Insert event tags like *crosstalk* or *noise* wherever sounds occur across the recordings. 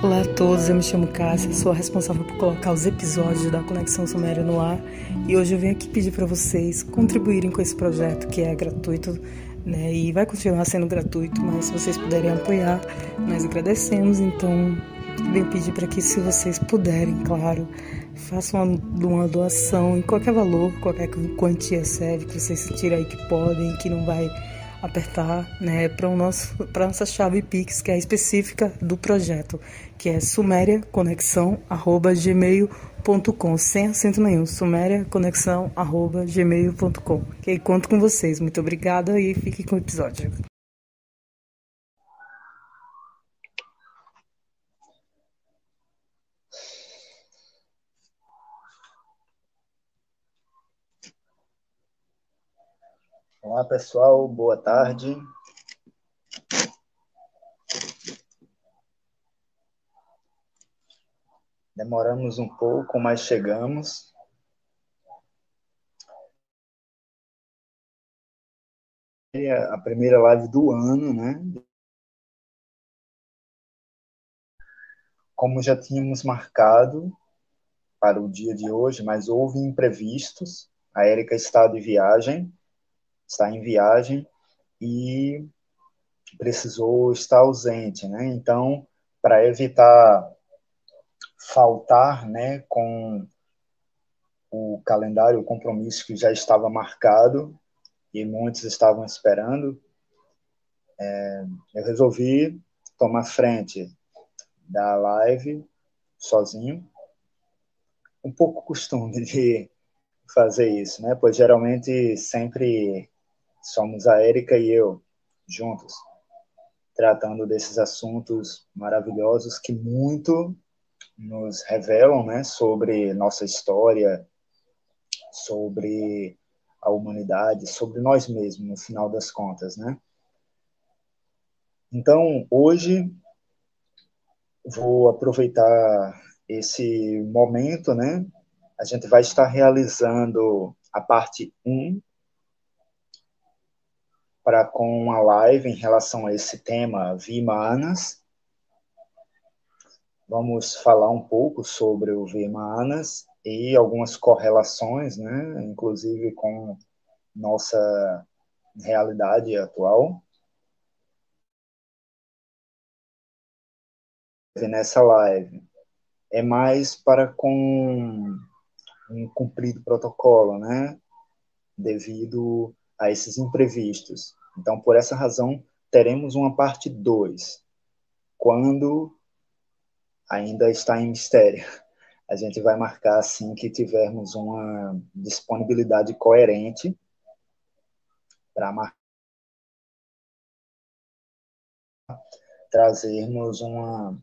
Olá a todos, eu me chamo Cássia, sou a responsável por colocar os episódios da Conexão Suméria no ar e hoje eu venho aqui pedir para vocês contribuírem com esse projeto que é gratuito né, e vai continuar sendo gratuito, mas se vocês puderem apoiar, nós agradecemos. Então, venho pedir para que, se vocês puderem, claro, façam uma, uma doação em qualquer valor, qualquer quantia serve, que vocês sentirem aí que podem, que não vai apertar né, para a nossa chave Pix, que é específica do projeto, que é sumeriaconexão.gmail.com, sem acento nenhum, sumeriaconexão.gmail.com. Ok? Conto com vocês. Muito obrigada e fiquem com o episódio. Olá, pessoal, boa tarde. Demoramos um pouco, mas chegamos. A primeira live do ano, né? Como já tínhamos marcado para o dia de hoje, mas houve imprevistos. A Érica está de viagem está em viagem e precisou estar ausente, né? Então, para evitar faltar, né, com o calendário, o compromisso que já estava marcado e muitos estavam esperando, é, eu resolvi tomar frente da live sozinho. Um pouco costume de fazer isso, né? Pois geralmente sempre somos a Érica e eu, juntos, tratando desses assuntos maravilhosos que muito nos revelam né, sobre nossa história, sobre a humanidade, sobre nós mesmos, no final das contas, né? Então, hoje vou aproveitar esse momento, né? A gente vai estar realizando a parte 1 para com a live em relação a esse tema Vimanas. Vamos falar um pouco sobre o Vimanas e algumas correlações, né, inclusive com nossa realidade atual. Nessa live é mais para com um cumprido protocolo, né, devido a esses imprevistos. Então, por essa razão, teremos uma parte 2, quando ainda está em mistério. A gente vai marcar assim que tivermos uma disponibilidade coerente para marcar trazermos uma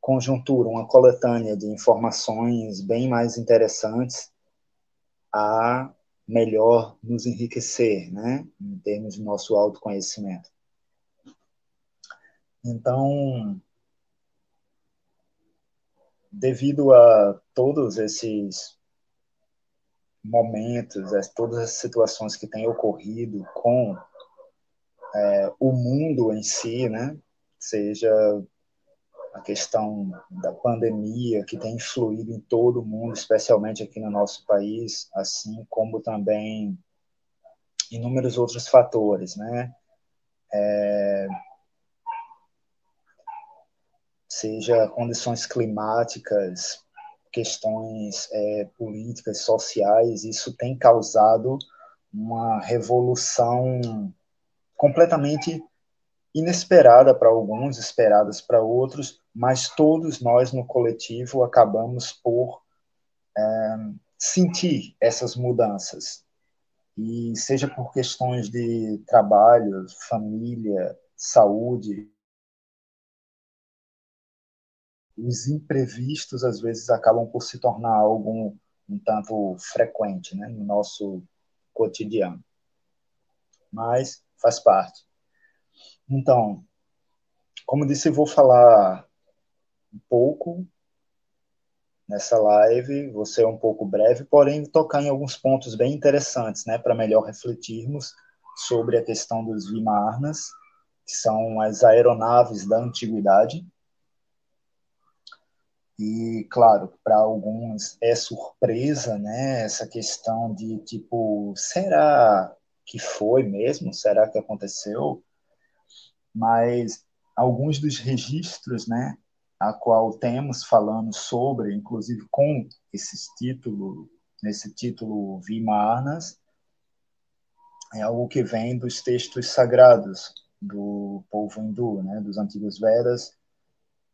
conjuntura, uma coletânea de informações bem mais interessantes a melhor nos enriquecer, né, em termos de nosso autoconhecimento. Então, devido a todos esses momentos, a todas as situações que têm ocorrido com é, o mundo em si, né, seja a questão da pandemia que tem influído em todo o mundo, especialmente aqui no nosso país, assim como também inúmeros outros fatores, né? É, seja condições climáticas, questões é, políticas, sociais, isso tem causado uma revolução completamente inesperada para alguns, esperadas para outros, mas todos nós no coletivo acabamos por é, sentir essas mudanças. E seja por questões de trabalho, família, saúde, os imprevistos às vezes acabam por se tornar algo um tanto frequente né, no nosso cotidiano. Mas faz parte. Então, como disse, vou falar um pouco nessa live, vou ser um pouco breve, porém tocar em alguns pontos bem interessantes, né, para melhor refletirmos sobre a questão dos Vimarnas, que são as aeronaves da antiguidade, E, claro, para alguns é surpresa, né? Essa questão de tipo, será que foi mesmo? Será que aconteceu? Mas alguns dos registros, né, a qual temos falando sobre, inclusive com esses títulos, nesse título Vimanas, é algo que vem dos textos sagrados do povo hindu, né, dos antigos Vedas,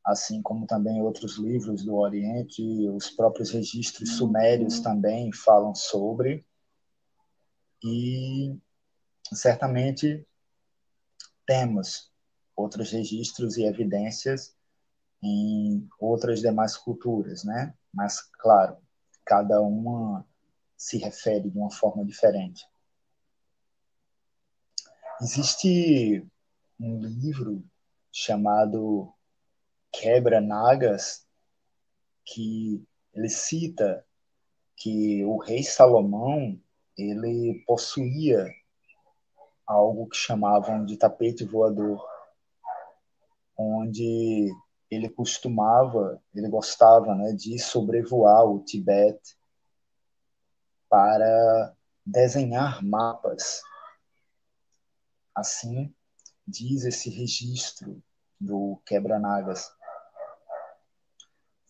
assim como também outros livros do Oriente, os próprios registros sumérios também falam sobre. E certamente temos outros registros e evidências em outras demais culturas, né? Mas claro, cada uma se refere de uma forma diferente. Existe um livro chamado Quebra Nagas que ele cita que o rei Salomão ele possuía algo que chamavam de tapete voador, onde ele costumava, ele gostava, né, de sobrevoar o Tibete para desenhar mapas. Assim diz esse registro do Quebra-Nagas.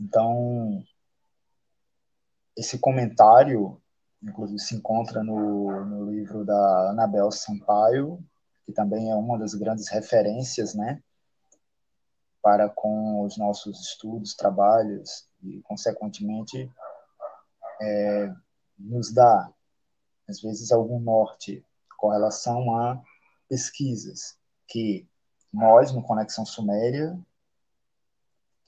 Então, esse comentário, inclusive, se encontra no, no livro da Anabel Sampaio, que também é uma das grandes referências, né, para com os nossos estudos, trabalhos e, consequentemente, é, nos dá, às vezes, algum norte com relação a pesquisas que nós, no Conexão Suméria,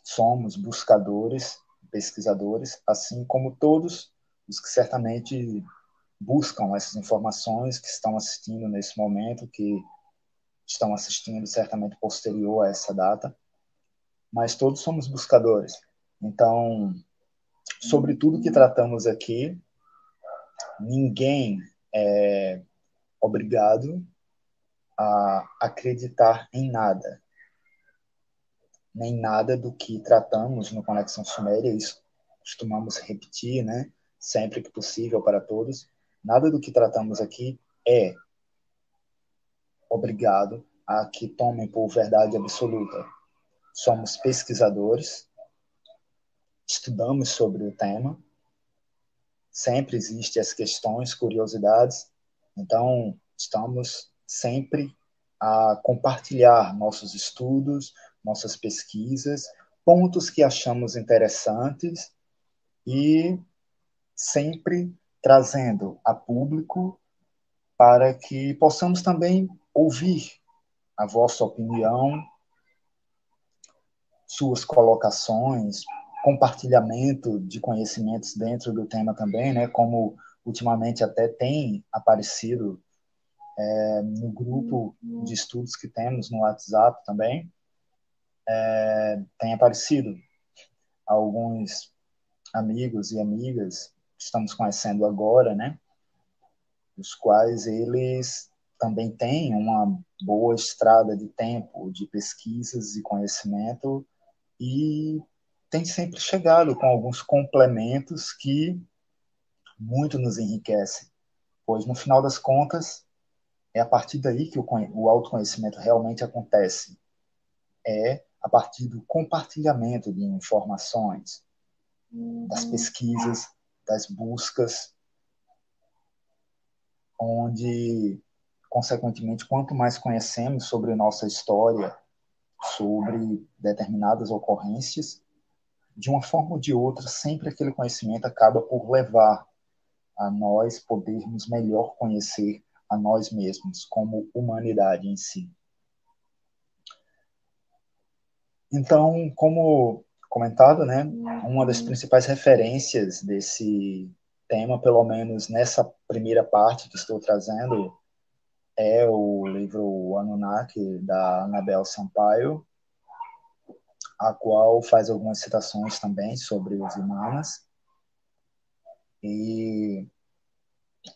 somos buscadores, pesquisadores, assim como todos os que certamente buscam essas informações, que estão assistindo nesse momento, que estão assistindo certamente posterior a essa data, mas todos somos buscadores. Então, sobre tudo que tratamos aqui, ninguém é obrigado a acreditar em nada nem nada do que tratamos no Conexão Suméria, isso costumamos repetir, né, sempre que possível para todos, nada do que tratamos aqui é obrigado a que tomem por verdade absoluta. Somos pesquisadores, estudamos sobre o tema, sempre existem as questões, curiosidades, então estamos sempre a compartilhar nossos estudos, nossas pesquisas, pontos que achamos interessantes e sempre trazendo a público para que possamos também ouvir a vossa opinião, suas colocações, compartilhamento de conhecimentos dentro do tema também, né? Como ultimamente até tem aparecido é, no grupo de estudos que temos no WhatsApp também, é, tem aparecido alguns amigos e amigas que estamos conhecendo agora, né? Os quais eles também têm uma boa estrada de tempo de pesquisas e conhecimento e tem sempre chegado com alguns complementos que muito nos enriquecem, pois no final das contas é a partir daí que o, o autoconhecimento realmente acontece. É a partir do compartilhamento de informações, das pesquisas, das buscas, onde, consequentemente, quanto mais conhecemos sobre nossa história, sobre determinadas ocorrências, de uma forma ou de outra, sempre aquele conhecimento acaba por levar a nós podermos melhor conhecer a nós mesmos como humanidade em si. Então, como comentado, né, uma das principais referências desse tema, pelo menos nessa primeira parte que estou trazendo, é o livro Anunnaki, da Anabel Sampaio, a qual faz algumas citações também sobre os Imanas. E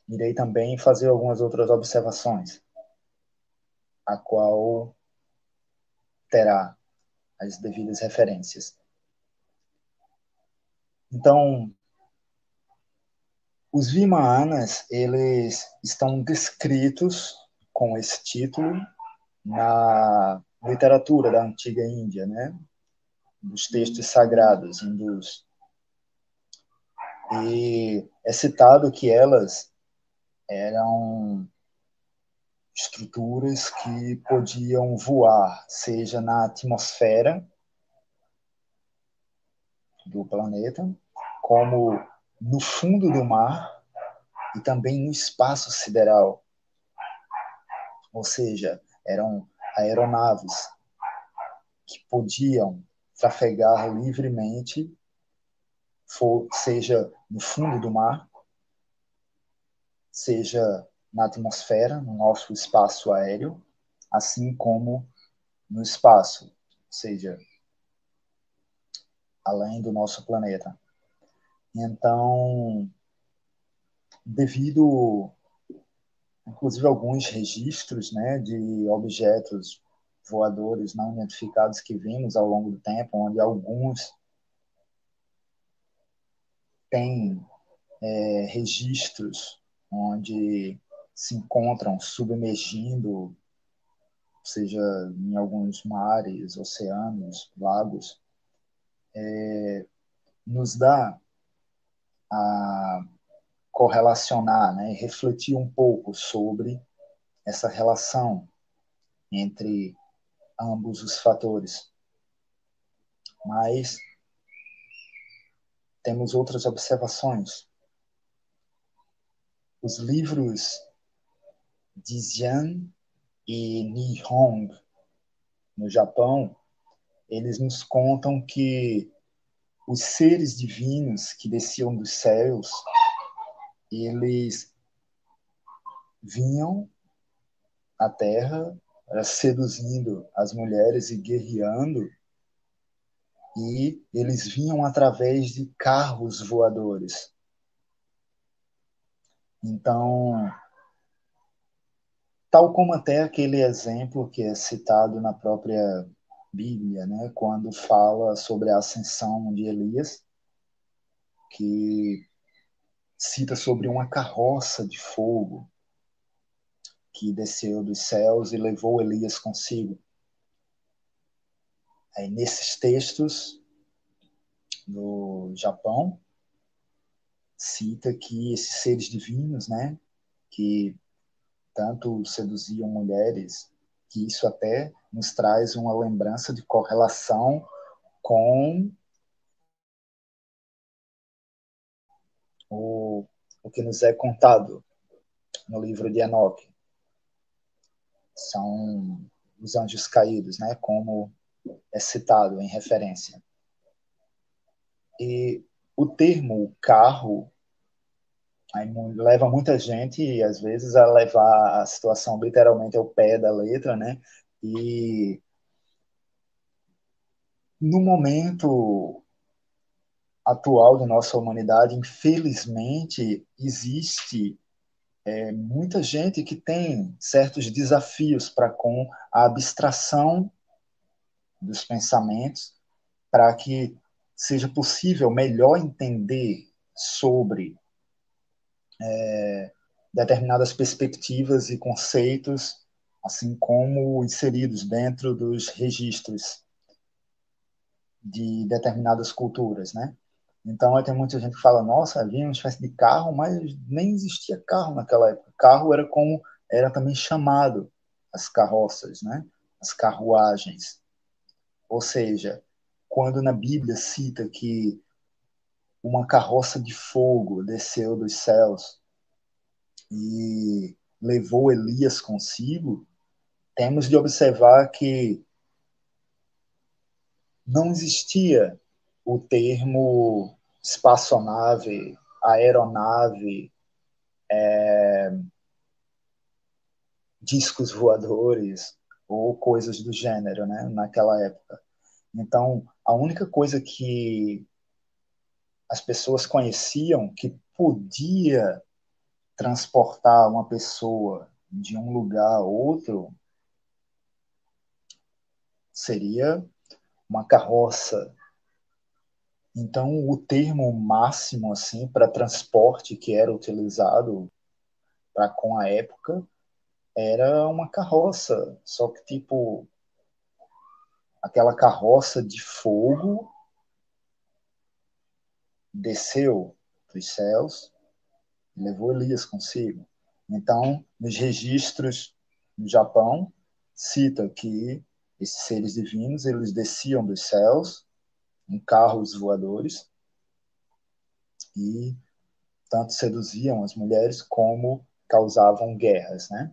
irei também fazer algumas outras observações, a qual terá as devidas referências. Então, os Vimanas, eles estão descritos com esse título na literatura da antiga Índia, né? Dos textos sagrados hindus. E é citado que elas eram estruturas que podiam voar, seja na atmosfera do planeta, como no fundo do mar e também no espaço sideral. Ou seja, eram aeronaves que podiam trafegar livremente, for, seja no fundo do mar, seja na atmosfera, no nosso espaço aéreo, assim como no espaço, ou seja, além do nosso planeta. Então, devido, inclusive, alguns registros né, de objetos voadores não identificados que vimos ao longo do tempo, onde alguns têm é, registros onde se encontram submergindo, seja em alguns mares, oceanos, lagos, é, nos dá a correlacionar, né, refletir um pouco sobre essa relação entre ambos os fatores. Mas temos outras observações. Os livros de Xian e Nihong, no Japão, eles nos contam que os seres divinos que desciam dos céus, eles vinham à Terra seduzindo as mulheres e guerreando, e eles vinham através de carros voadores. Então, tal como até aquele exemplo que é citado na própria Bíblia, né, quando fala sobre a ascensão de Elias, que cita sobre uma carroça de fogo que desceu dos céus e levou Elias consigo. Aí, nesses textos do Japão, cita que esses seres divinos, né, que tanto seduziam mulheres que isso até nos traz uma lembrança de correlação com o, o que nos é contado no livro de Enoque. São os anjos caídos, né, como é citado em referência. E o termo carro leva muita gente, às vezes, a levar a situação literalmente ao pé da letra, né? E no momento atual da nossa humanidade, infelizmente, existe é, muita gente que tem certos desafios para com a abstração dos pensamentos, para que seja possível melhor entender sobre é, determinadas perspectivas e conceitos, assim como inseridos dentro dos registros de determinadas culturas, né? Então, tem muita gente que fala, nossa, havia uma espécie de carro, mas nem existia carro naquela época. Carro era como era também chamado as carroças, né? As carruagens. Ou seja, quando na Bíblia cita que uma carroça de fogo desceu dos céus e levou Elias consigo, temos de observar que não existia o termo espaçonave, aeronave, é, discos voadores ou coisas do gênero, né, naquela época. Então, a única coisa que as pessoas conheciam que podia transportar uma pessoa de um lugar a outro seria uma carroça Então, o termo máximo assim para transporte que era utilizado para com a época era uma carroça, só que tipo aquela carroça de fogo desceu dos céus e levou Elias consigo. Então, nos registros no Japão, cita que esses seres divinos eles desciam dos céus em carros voadores e tanto seduziam as mulheres como causavam guerras, né?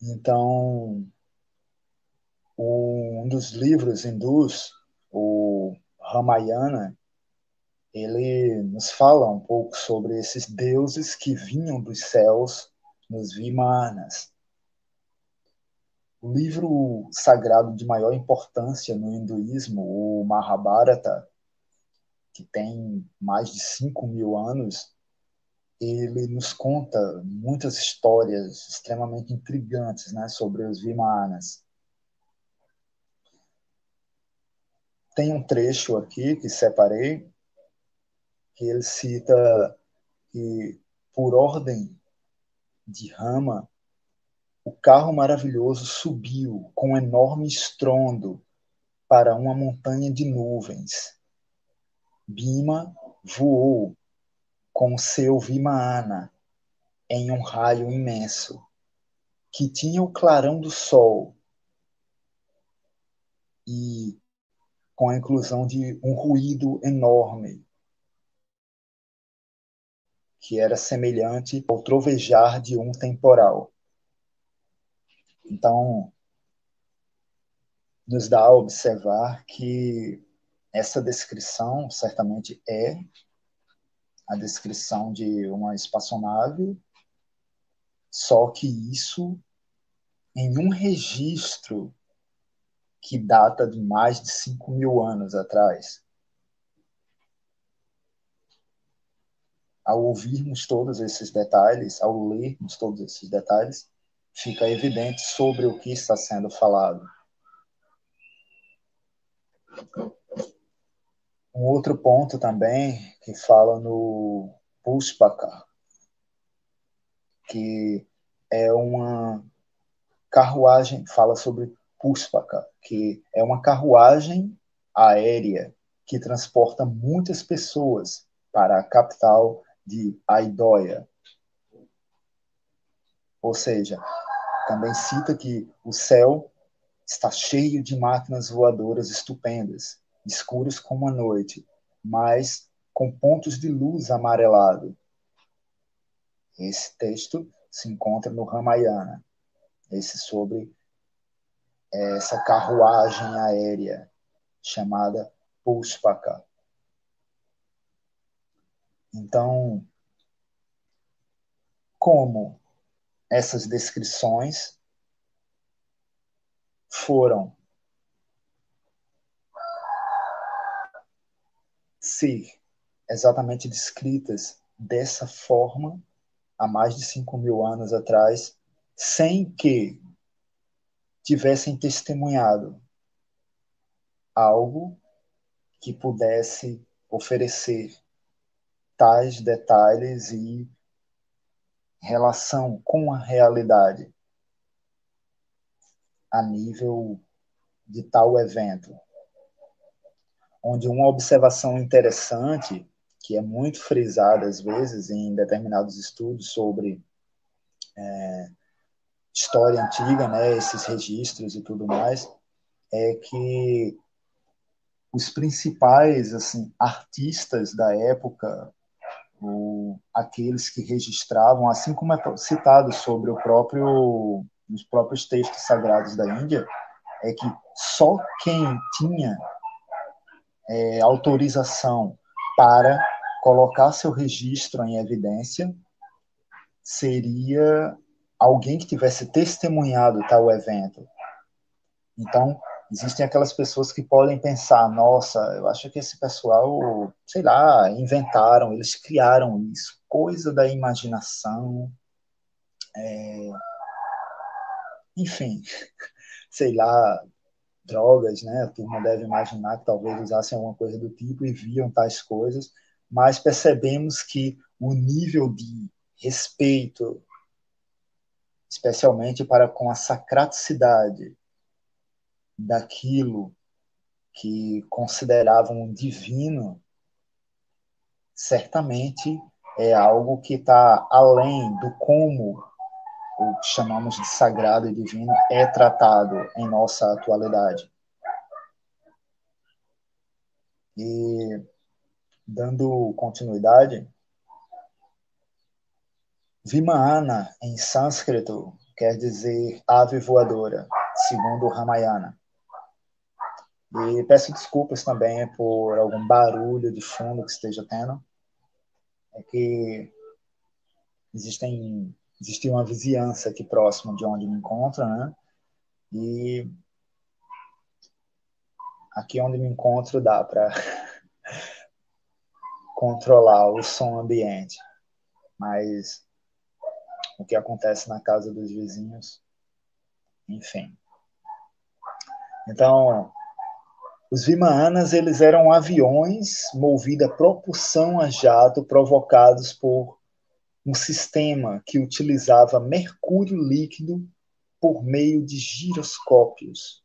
Então, um dos livros hindus, o Ramayana, ele nos fala um pouco sobre esses deuses que vinham dos céus nos Vimanas. O livro sagrado de maior importância no hinduísmo, o Mahabharata, que tem mais de 5 mil anos, ele nos conta muitas histórias extremamente intrigantes né, sobre os Vimanas. Tem um trecho aqui que separei, que ele cita que, por ordem de Rama, o carro maravilhoso subiu com enorme estrondo para uma montanha de nuvens. Bima voou com seu Vimaana em um raio imenso, que tinha o clarão do sol e com a inclusão de um ruído enorme que era semelhante ao trovejar de um temporal. Então, nos dá a observar que essa descrição certamente é a descrição de uma espaçonave, só que isso em um registro que data de mais de 5 mil anos atrás. ao ouvirmos todos esses detalhes, ao lermos todos esses detalhes, fica evidente sobre o que está sendo falado. Um outro ponto também que fala no Puspaka, que é uma carruagem, fala sobre Puspaka, que é uma carruagem aérea que transporta muitas pessoas para a capital de Aidóia. Ou seja, também cita que o céu está cheio de máquinas voadoras estupendas, escuras como a noite, mas com pontos de luz amarelado. Esse texto se encontra no Ramayana, esse sobre essa carruagem aérea chamada Pushpaka. Então, como essas descrições foram ser exatamente descritas dessa forma há mais de 5 mil anos atrás, sem que tivessem testemunhado algo que pudesse oferecer tais detalhes e relação com a realidade a nível de tal evento. Onde uma observação interessante, que é muito frisada às vezes em determinados estudos sobre é, história antiga, né, esses registros e tudo mais, é que os principais assim artistas da época aqueles que registravam, assim como é citado sobre o próprio nos próprios textos sagrados da Índia, é que só quem tinha é, autorização para colocar seu registro em evidência seria alguém que tivesse testemunhado tal evento. Então, existem aquelas pessoas que podem pensar, nossa, eu acho que esse pessoal, sei lá, inventaram, eles criaram isso, coisa da imaginação, é... enfim, *laughs* sei lá, drogas, né? A turma deve imaginar que talvez usassem alguma coisa do tipo e viam tais coisas, mas percebemos que o nível de respeito, especialmente para com a sacraticidade daquilo que consideravam divino, certamente é algo que está além do como o que chamamos de sagrado e divino é tratado em nossa atualidade. E dando continuidade, Vimana em sânscrito quer dizer ave voadora, segundo Ramayana. E peço desculpas também por algum barulho de fundo que esteja tendo. É que existem existe uma vizinhança aqui próximo de onde me encontro, né? E aqui onde me encontro dá para *laughs* controlar o som ambiente, mas o que acontece na casa dos vizinhos, enfim. Então, os Vimanas eles eram aviões movidos a propulsão a jato provocados por um sistema que utilizava mercúrio líquido por meio de giroscópios.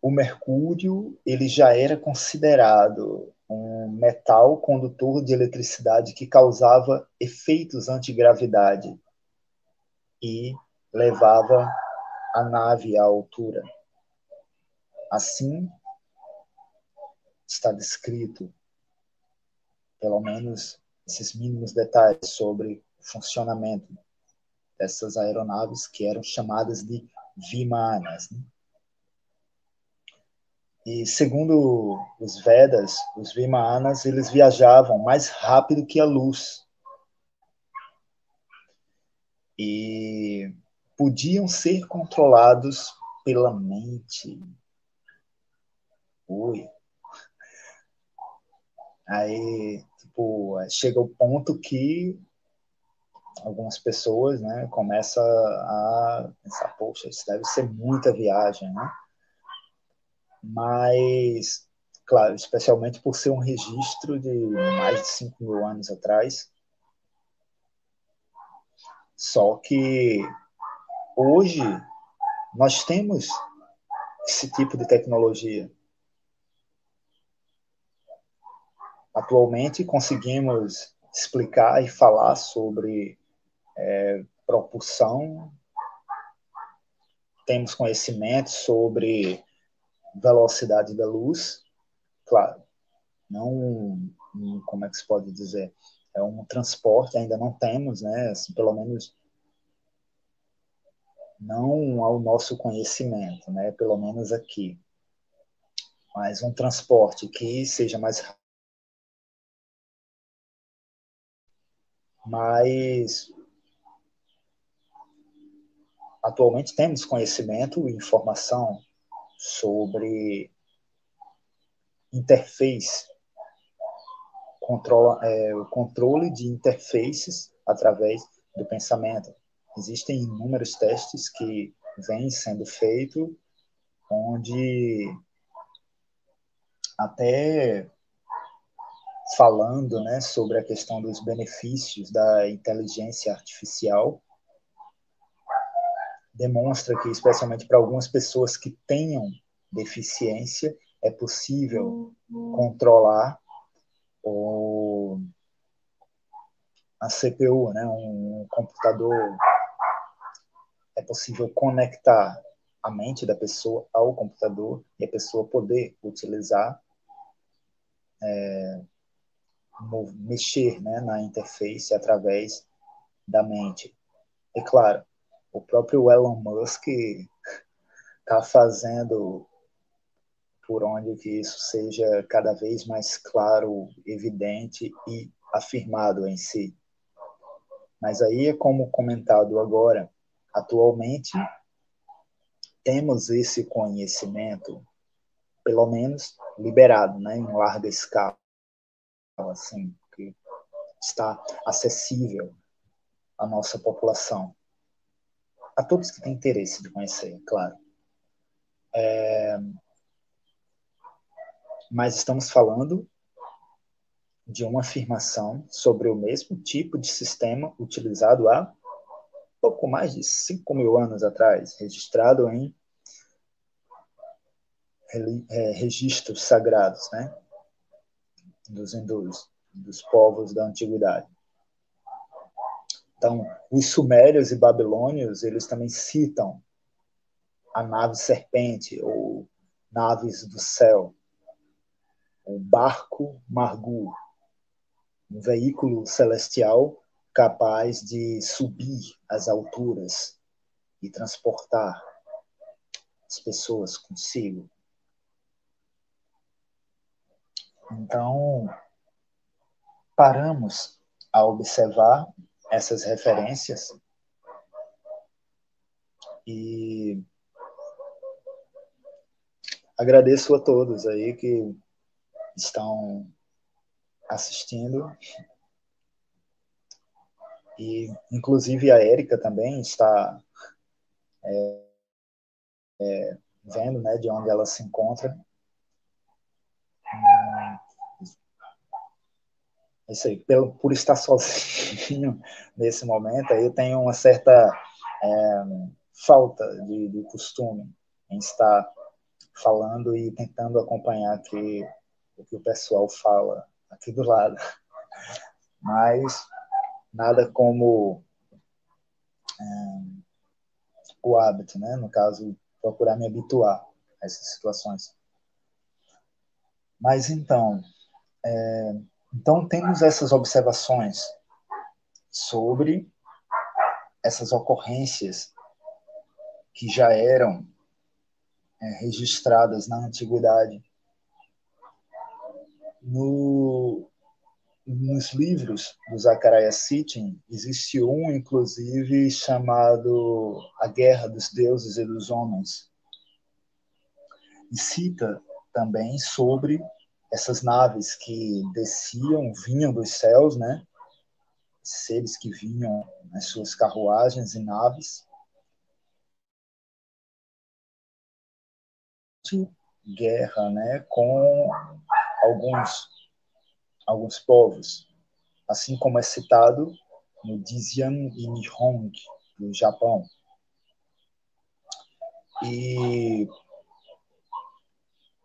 O mercúrio ele já era considerado um metal condutor de eletricidade que causava efeitos antigravidade e levava a nave à altura. Assim está descrito pelo menos esses mínimos detalhes sobre o funcionamento dessas aeronaves que eram chamadas de Vimanas. Né? E segundo os Vedas, os Vimanas eles viajavam mais rápido que a luz e podiam ser controlados pela mente. Ui. Aí tipo, chega o ponto que algumas pessoas, né, começam a pensar, poxa, isso deve ser muita viagem, né? Mas, claro, especialmente por ser um registro de mais de 5 mil anos atrás. Só que hoje nós temos esse tipo de tecnologia. Atualmente conseguimos explicar e falar sobre é, propulsão, temos conhecimento sobre velocidade da luz, claro, não como é que se pode dizer, é um transporte ainda não temos, né? Assim, pelo menos não ao nosso conhecimento, né? Pelo menos aqui, mas um transporte que seja mais mas atualmente temos conhecimento e informação sobre interface, controla, é, o controle de interfaces através do pensamento. Existem inúmeros testes que vêm sendo feitos, onde até falando né, sobre a questão dos benefícios da inteligência artificial, demonstra que, especialmente para algumas pessoas que tenham deficiência, é possível controlar o, a CPU, né, um computador. É possível conectar a mente da pessoa ao computador e a pessoa poder utilizar é, mexer né, na interface através da mente. E claro, o próprio Elon Musk está *laughs* fazendo por onde que isso seja cada vez mais claro, evidente e afirmado em si. Mas aí é como comentado agora, atualmente temos esse conhecimento, pelo menos liberado, né, em larga escala assim, que está acessível à nossa população. a todos que têm interesse de conhecer, claro. É, mas estamos falando de uma afirmação sobre o mesmo tipo de sistema utilizado há pouco mais de 5 mil anos atrás, registrado em é, registros sagrados, né? Dos hindus, dos povos da antiguidade. Então, os sumérios e babilônios, eles também citam a nave serpente ou naves do céu, o barco Margu, um veículo celestial capaz de subir as alturas e transportar as pessoas consigo. Então, paramos a observar essas referências e agradeço a todos aí que estão assistindo. E, inclusive, a Érica também está é, é, vendo né, de onde ela se encontra. É isso aí, pelo, por estar sozinho *laughs* nesse momento, aí eu tenho uma certa é, falta de, de costume em estar falando e tentando acompanhar aqui o que o pessoal fala aqui do lado. Mas nada como é, o hábito, né? No caso, procurar me habituar a essas situações. Mas então, é, então temos essas observações sobre essas ocorrências que já eram é, registradas na antiguidade no, nos livros do Zachariah Sitchin, existe um, inclusive, chamado A Guerra dos Deuses e dos Homens. E cita também sobre essas naves que desciam, vinham dos céus, né? Seres que vinham nas suas carruagens e naves. Guerra, né? Com alguns, alguns povos, assim como é citado no Dizian e Nihong, do Japão. E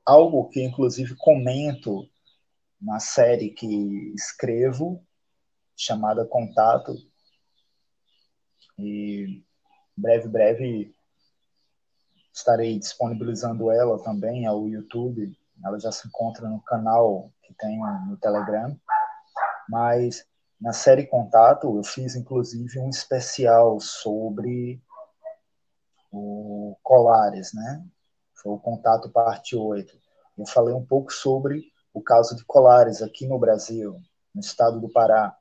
algo que, inclusive, comento na série que escrevo, chamada Contato, e breve, breve estarei disponibilizando ela também ao YouTube ela já se encontra no canal que tem no Telegram. Mas na série Contato eu fiz inclusive um especial sobre o Colares, né? Foi o Contato parte 8. Eu falei um pouco sobre o caso de Colares aqui no Brasil, no estado do Pará.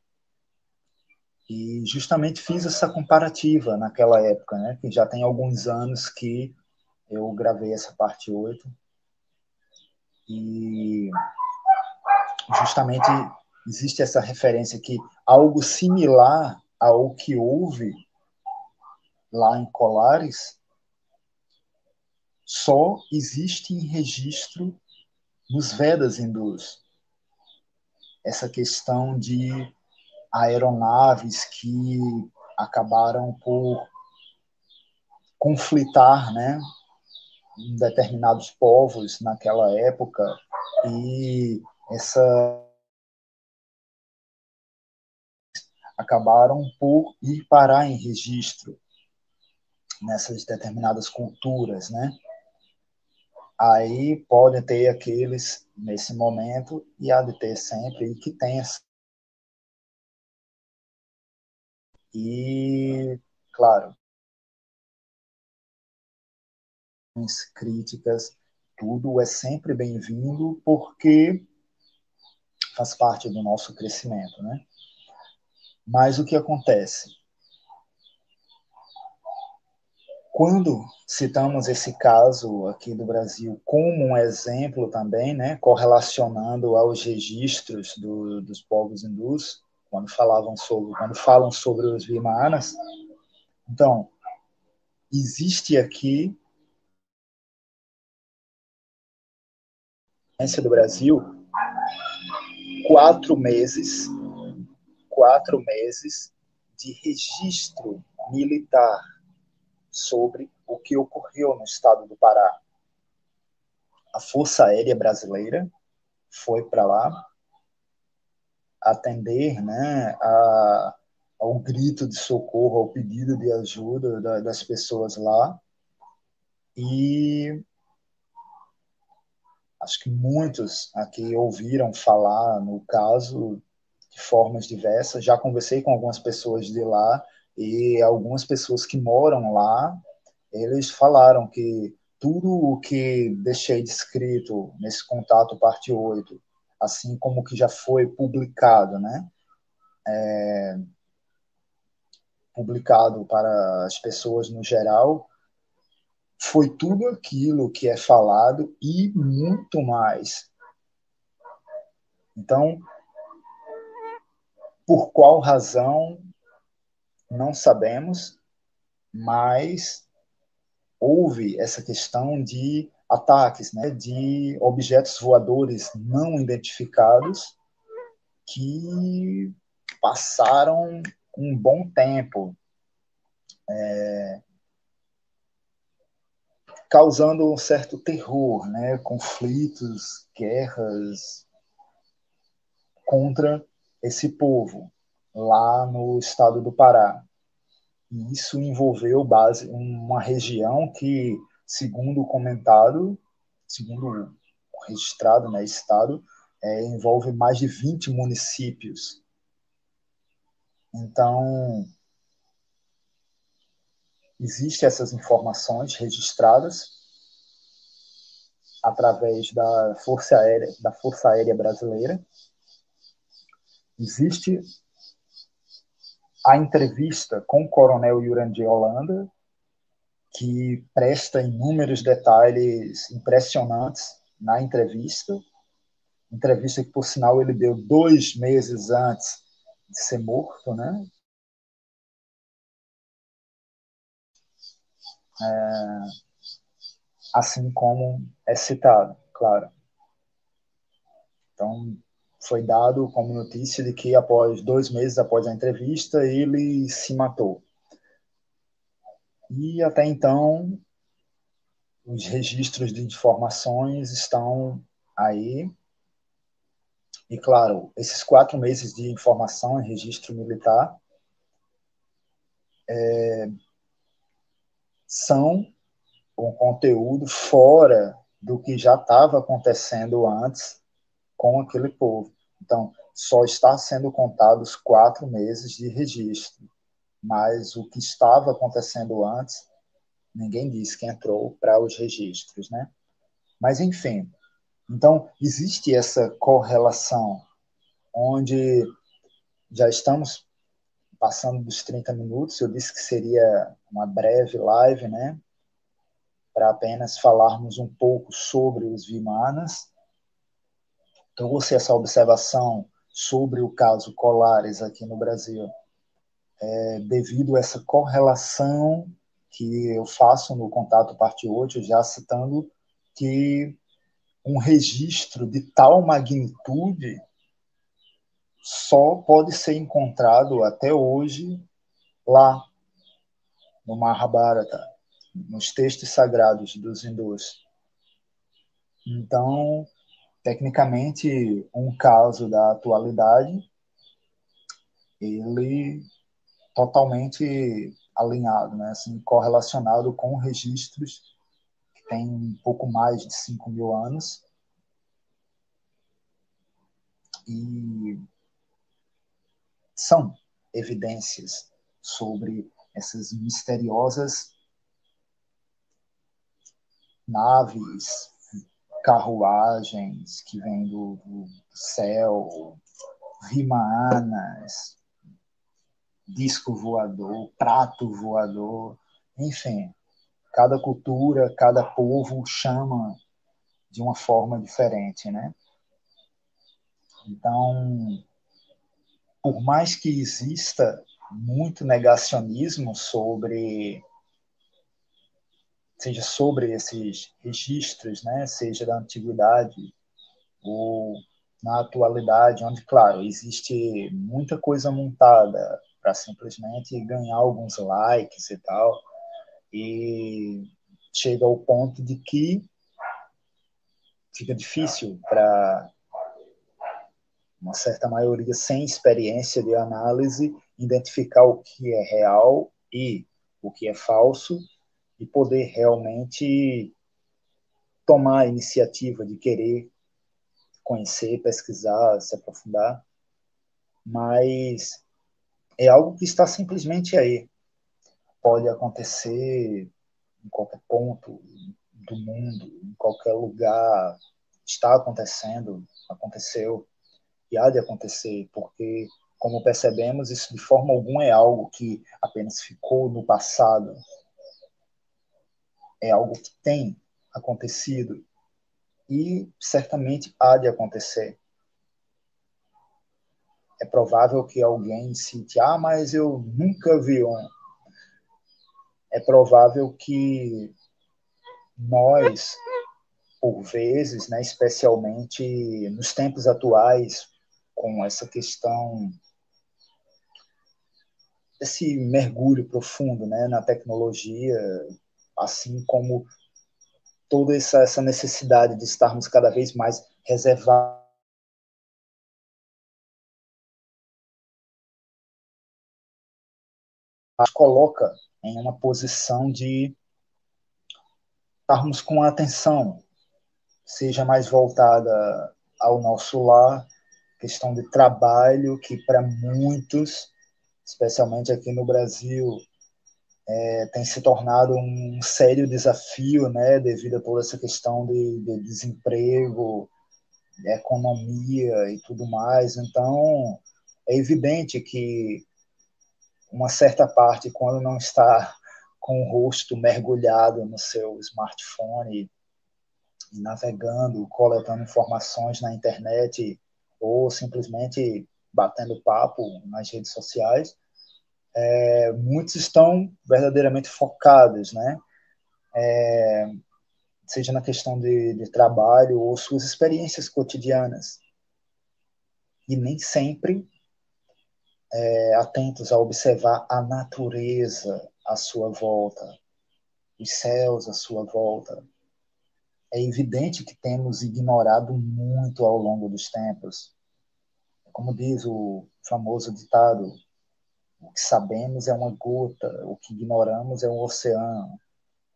E justamente fiz essa comparativa naquela época, né? Que já tem alguns anos que eu gravei essa parte 8 e justamente existe essa referência que algo similar ao que houve lá em Colares só existe em registro nos Vedas hindus. Essa questão de aeronaves que acabaram por conflitar, né, determinados povos naquela época e essa acabaram por ir parar em registro nessas determinadas culturas, né? Aí pode ter aqueles nesse momento e há de ter sempre e que tem e claro críticas, tudo é sempre bem-vindo porque faz parte do nosso crescimento, né? Mas o que acontece? Quando citamos esse caso aqui do Brasil como um exemplo também, né, correlacionando aos registros do, dos povos hindus, quando falavam sobre, quando falam sobre os Vimanas, então existe aqui do Brasil quatro meses, quatro meses de registro militar sobre o que ocorreu no estado do Pará. A Força Aérea Brasileira foi para lá atender né, a, ao grito de socorro, ao pedido de ajuda da, das pessoas lá. E acho que muitos aqui ouviram falar no caso de formas diversas. Já conversei com algumas pessoas de lá e algumas pessoas que moram lá, eles falaram que tudo o que deixei descrito nesse contato parte 8, assim como que já foi publicado, né? É, publicado para as pessoas no geral, foi tudo aquilo que é falado e muito mais. Então, por qual razão não sabemos, mas houve essa questão de ataques, né, de objetos voadores não identificados que passaram um bom tempo é, causando um certo terror, né, conflitos, guerras contra esse povo lá no estado do Pará. E isso envolveu base uma região que, segundo comentado, segundo registrado, né, estado, é, envolve mais de 20 municípios. Então, existem essas informações registradas através da Força Aérea, da Força Aérea Brasileira. Existe a entrevista com o Coronel Yurandir Holanda, que presta inúmeros detalhes impressionantes na entrevista. Entrevista que, por sinal, ele deu dois meses antes de ser morto, né? É, assim como é citado, claro. Então, foi dado como notícia de que após dois meses após a entrevista ele se matou. E até então os registros de informações estão aí. E claro, esses quatro meses de informação em registro militar é, são um conteúdo fora do que já estava acontecendo antes com aquele povo. Então, só está sendo contados quatro meses de registro, mas o que estava acontecendo antes, ninguém disse que entrou para os registros, né? Mas, enfim, então existe essa correlação, onde já estamos passando dos 30 minutos, eu disse que seria uma breve live, né? Para apenas falarmos um pouco sobre os Vimanas, trouxe essa observação sobre o caso Colares aqui no Brasil, é, devido a essa correlação que eu faço no contato parte 8, já citando que um registro de tal magnitude só pode ser encontrado até hoje lá no Mahabharata, nos textos sagrados dos hindus. Então, tecnicamente um caso da atualidade, ele totalmente alinhado, né? assim, correlacionado com registros que têm um pouco mais de 5 mil anos. E são evidências sobre essas misteriosas naves carruagens que vêm do, do céu, rimanas, disco voador, prato voador, enfim, cada cultura, cada povo chama de uma forma diferente, né? Então, por mais que exista muito negacionismo sobre seja sobre esses registros, né, seja da antiguidade ou na atualidade, onde, claro, existe muita coisa montada para simplesmente ganhar alguns likes e tal, e chega ao ponto de que fica difícil para uma certa maioria sem experiência de análise identificar o que é real e o que é falso e poder realmente tomar a iniciativa de querer conhecer, pesquisar, se aprofundar, mas é algo que está simplesmente aí. Pode acontecer em qualquer ponto do mundo, em qualquer lugar, está acontecendo, aconteceu e há de acontecer, porque, como percebemos, isso de forma alguma é algo que apenas ficou no passado, é algo que tem acontecido e certamente há de acontecer. É provável que alguém cite, ah, mas eu nunca vi um. É provável que nós, por vezes, né, especialmente nos tempos atuais, com essa questão, esse mergulho profundo né, na tecnologia, assim como toda essa, essa necessidade de estarmos cada vez mais reservados. Coloca em uma posição de estarmos com a atenção, seja mais voltada ao nosso lar, questão de trabalho, que para muitos, especialmente aqui no Brasil, é, tem se tornado um sério desafio, né, devido a toda essa questão de, de desemprego, de economia e tudo mais. Então, é evidente que uma certa parte, quando não está com o rosto mergulhado no seu smartphone, navegando, coletando informações na internet ou simplesmente batendo papo nas redes sociais, é, muitos estão verdadeiramente focados, né? É, seja na questão de, de trabalho ou suas experiências cotidianas. E nem sempre é, atentos a observar a natureza à sua volta, os céus à sua volta. É evidente que temos ignorado muito ao longo dos tempos. Como diz o famoso ditado, o que sabemos é uma gota, o que ignoramos é um oceano.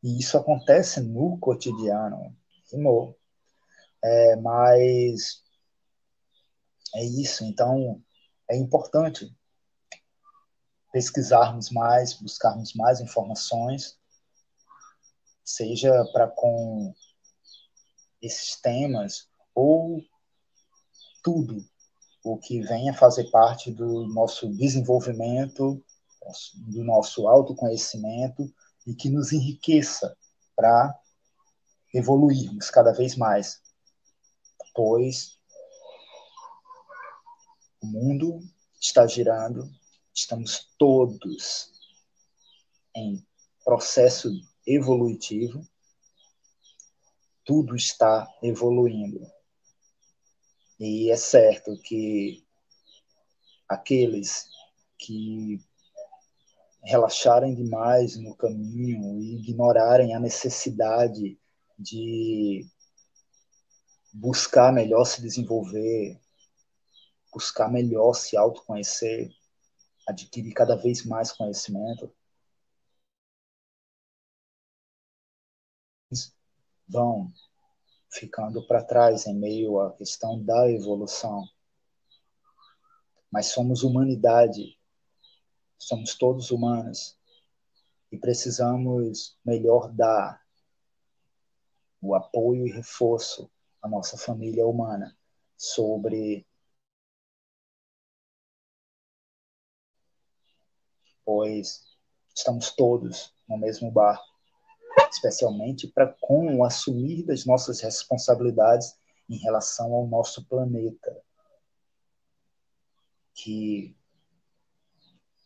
E isso acontece no cotidiano. Rimou. É, mas é isso. Então, é importante pesquisarmos mais, buscarmos mais informações, seja para com esses temas ou tudo o que venha fazer parte do nosso desenvolvimento, do nosso autoconhecimento e que nos enriqueça para evoluirmos cada vez mais, pois o mundo está girando, estamos todos em processo evolutivo, tudo está evoluindo. E é certo que aqueles que relaxarem demais no caminho e ignorarem a necessidade de buscar melhor se desenvolver, buscar melhor se autoconhecer, adquirir cada vez mais conhecimento, vão ficando para trás em meio à questão da evolução. Mas somos humanidade, somos todos humanos. E precisamos melhor dar o apoio e reforço à nossa família humana sobre pois estamos todos no mesmo barco especialmente para com o assumir das nossas responsabilidades em relação ao nosso planeta, que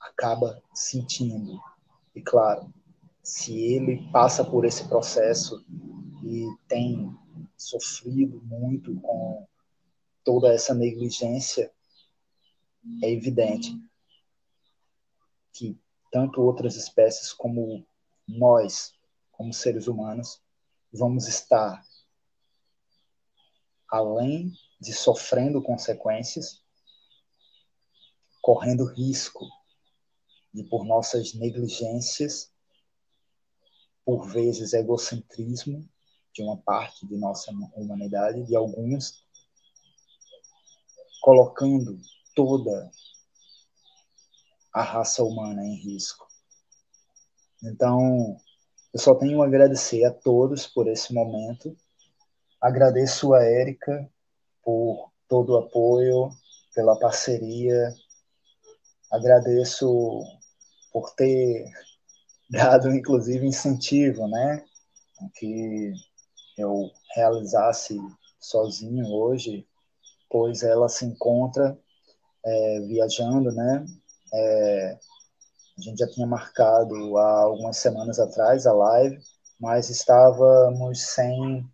acaba sentindo, e claro, se ele passa por esse processo e tem sofrido muito com toda essa negligência, é evidente que tanto outras espécies como nós, como seres humanos, vamos estar além de sofrendo consequências, correndo risco de por nossas negligências, por vezes egocentrismo de uma parte de nossa humanidade, de alguns, colocando toda a raça humana em risco. Então, eu só tenho a agradecer a todos por esse momento. Agradeço a Érica por todo o apoio, pela parceria. Agradeço por ter dado, inclusive, incentivo, né? Que eu realizasse sozinho hoje, pois ela se encontra é, viajando, né? É, a gente já tinha marcado há algumas semanas atrás a live, mas estávamos sem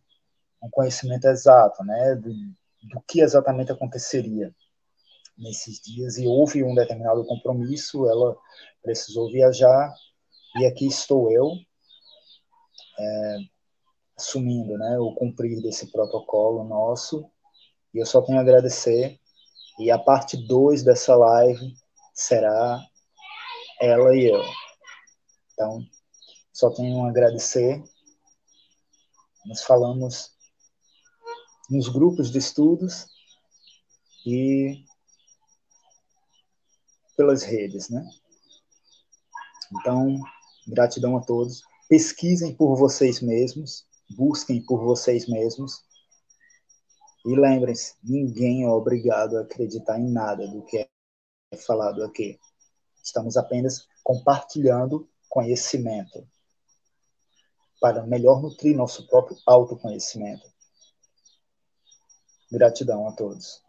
um conhecimento exato, né? Do, do que exatamente aconteceria nesses dias e houve um determinado compromisso, ela precisou viajar e aqui estou eu é, assumindo né, o cumprir desse protocolo nosso e eu só tenho a agradecer e a parte 2 dessa live será ela e eu. Então, só tenho a agradecer. Nos falamos nos grupos de estudos e pelas redes, né? Então, gratidão a todos. Pesquisem por vocês mesmos, busquem por vocês mesmos. E lembrem-se, ninguém é obrigado a acreditar em nada do que é falado aqui. Estamos apenas compartilhando conhecimento para melhor nutrir nosso próprio autoconhecimento. Gratidão a todos.